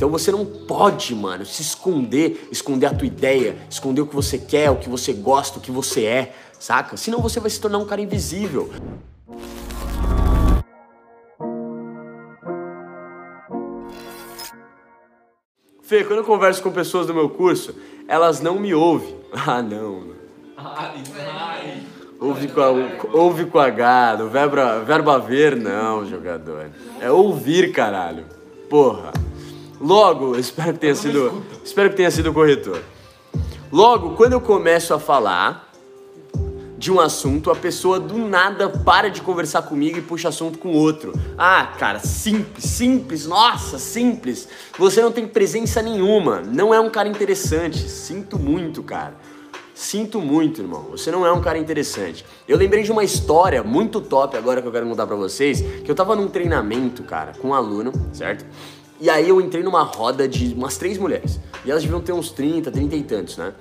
Então você não pode, mano, se esconder, esconder a tua ideia, esconder o que você quer, o que você gosta, o que você é, saca? Senão você vai se tornar um cara invisível. Fê, quando eu converso com pessoas do meu curso, elas não me ouvem. Ah, não. Ai, ai. Ouve com, a, ouve com H, no verbo, verbo haver, não, jogador. É ouvir, caralho. Porra. Logo, espero que tenha sido. Espero que tenha sido corretor. Logo, quando eu começo a falar de um assunto, a pessoa do nada para de conversar comigo e puxa assunto com outro. Ah, cara, simples, simples, nossa, simples. Você não tem presença nenhuma, não é um cara interessante. Sinto muito, cara. Sinto muito, irmão. Você não é um cara interessante. Eu lembrei de uma história muito top agora que eu quero contar pra vocês, que eu tava num treinamento, cara, com um aluno, certo? E aí eu entrei numa roda de umas três mulheres. E elas deviam ter uns 30, 30 e tantos, né?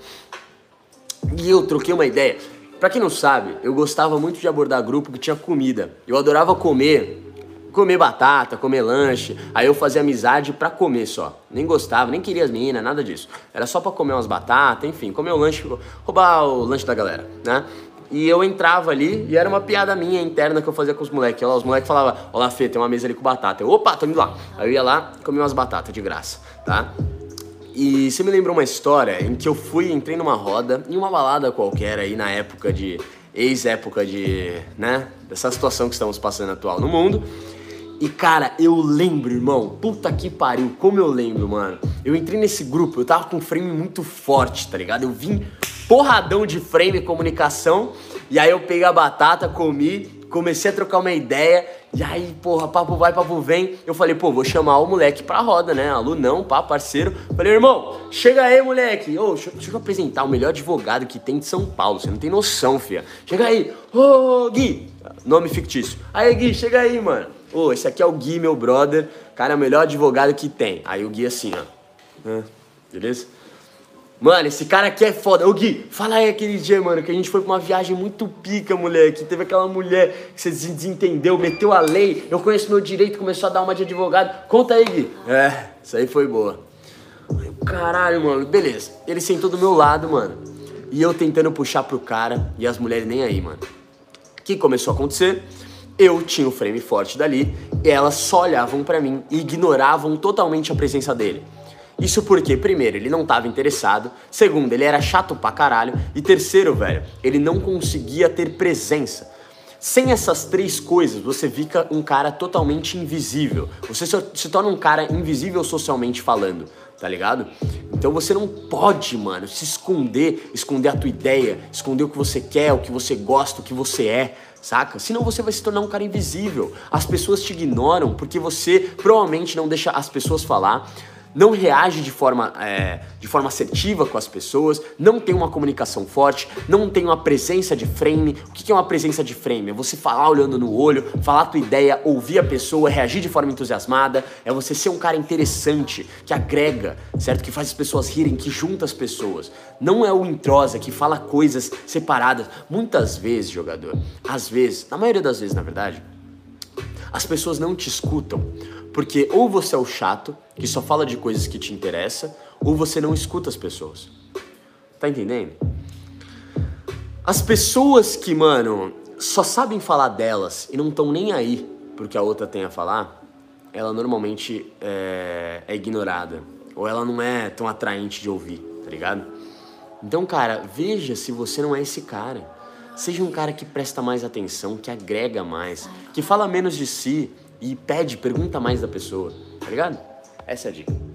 E eu troquei uma ideia. Pra quem não sabe, eu gostava muito de abordar grupo que tinha comida. Eu adorava comer comer batata, comer lanche. Aí eu fazia amizade pra comer só. Nem gostava, nem queria as meninas, nada disso. Era só pra comer umas batatas, enfim, comer o lanche, roubar o lanche da galera, né? E eu entrava ali e era uma piada minha interna que eu fazia com os moleques. Os moleques falavam, olá Fê, tem uma mesa ali com batata. Eu, opa, tô indo lá. Aí eu ia lá, comia umas batatas de graça, tá? E você me lembrou uma história em que eu fui, entrei numa roda, em uma balada qualquer aí na época de. ex-época de. né? Dessa situação que estamos passando atual no mundo. E cara, eu lembro, irmão, puta que pariu, como eu lembro, mano. Eu entrei nesse grupo, eu tava com um frame muito forte, tá ligado? Eu vim porradão de frame comunicação, e aí eu peguei a batata, comi, comecei a trocar uma ideia, e aí, porra, papo vai, papo vem. Eu falei, pô, vou chamar o moleque pra roda, né? Alunão, pá, parceiro. Falei, irmão, chega aí, moleque. Ô, deixa, deixa eu apresentar o melhor advogado que tem de São Paulo. Você não tem noção, fia. Chega aí. Ô, Gui. Nome fictício. Aí, Gui, chega aí, mano. Ô, esse aqui é o Gui, meu brother. Cara, é o melhor advogado que tem. Aí o Gui assim, ó. beleza? Mano, esse cara aqui é foda. Ô Gui, fala aí aquele dia, mano, que a gente foi pra uma viagem muito pica, moleque. Teve aquela mulher que você desentendeu, meteu a lei. Eu conheço meu direito, começou a dar uma de advogado. Conta aí, Gui. É, isso aí foi boa. Caralho, mano, beleza. Ele sentou do meu lado, mano. E eu tentando puxar pro cara e as mulheres nem aí, mano. O que começou a acontecer? Eu tinha o frame forte dali, e elas só olhavam para mim e ignoravam totalmente a presença dele. Isso porque, primeiro, ele não tava interessado, segundo, ele era chato pra caralho, e terceiro, velho, ele não conseguia ter presença. Sem essas três coisas, você fica um cara totalmente invisível. Você se torna um cara invisível socialmente falando, tá ligado? Então você não pode, mano, se esconder, esconder a tua ideia, esconder o que você quer, o que você gosta, o que você é saca? Senão você vai se tornar um cara invisível. As pessoas te ignoram porque você provavelmente não deixa as pessoas falar, não reage de forma, é, de forma assertiva com as pessoas, não tem uma comunicação forte, não tem uma presença de frame. O que é uma presença de frame? É você falar olhando no olho, falar a tua ideia, ouvir a pessoa, reagir de forma entusiasmada, é você ser um cara interessante, que agrega, certo? Que faz as pessoas rirem, que junta as pessoas. Não é o entrosa que fala coisas separadas. Muitas vezes, jogador, às vezes, na maioria das vezes, na verdade, as pessoas não te escutam porque ou você é o chato, que só fala de coisas que te interessam, ou você não escuta as pessoas. Tá entendendo? As pessoas que, mano, só sabem falar delas e não estão nem aí porque a outra tem a falar, ela normalmente é, é ignorada. Ou ela não é tão atraente de ouvir, tá ligado? Então, cara, veja se você não é esse cara. Seja um cara que presta mais atenção, que agrega mais, que fala menos de si e pede, pergunta mais da pessoa, tá ligado? Essa é a dica.